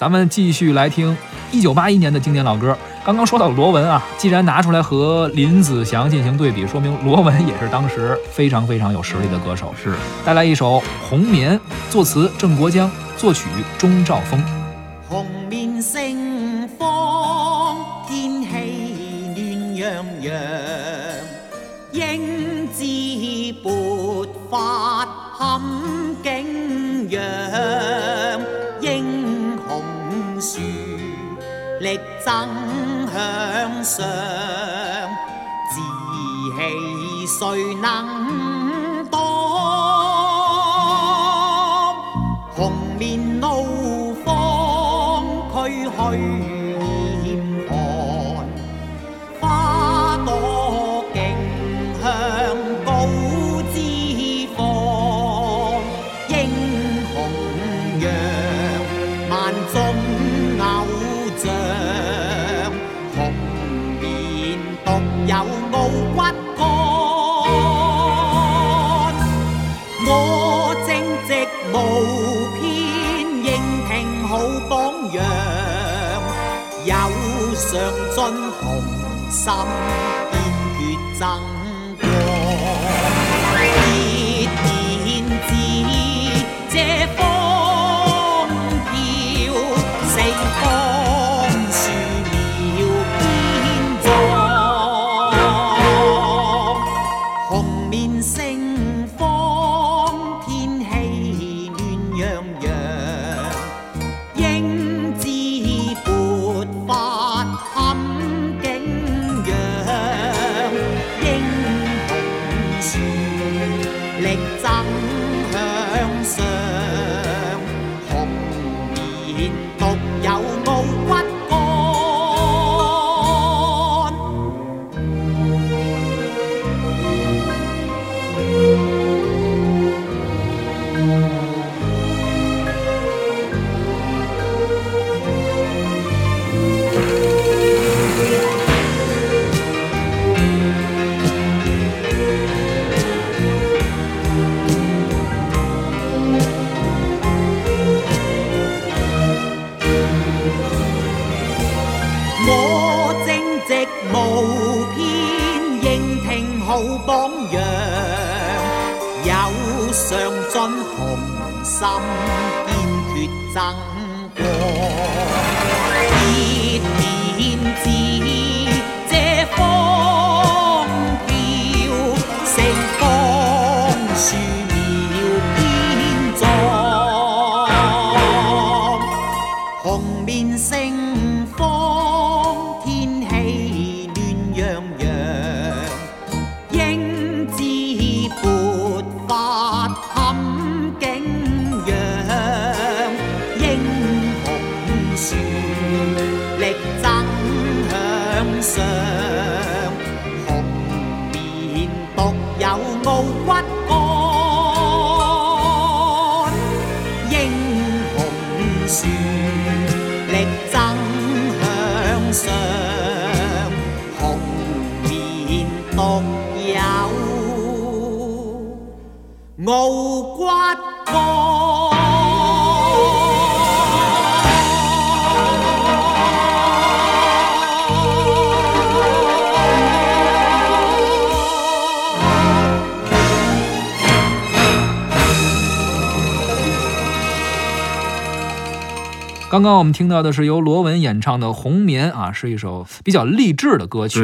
咱们继续来听一九八一年的经典老歌。刚刚说到罗文啊，既然拿出来和林子祥进行对比，说明罗文也是当时非常非常有实力的歌手。是，带来一首《红棉》，作词郑国江，作曲钟兆峰。红棉盛放，天气暖洋洋，英姿勃发堪景仰，英树力争向上，志气谁能挡？红面怒放，驱去我正直无偏，认挺好榜样，有上进雄心，坚决争。力爭好榜样有上进同心坚决争光。上，红棉独有傲骨干。英雄树力争向上，红棉独有傲骨干刚刚我们听到的是由罗文演唱的《红棉》啊，是一首比较励志的歌曲。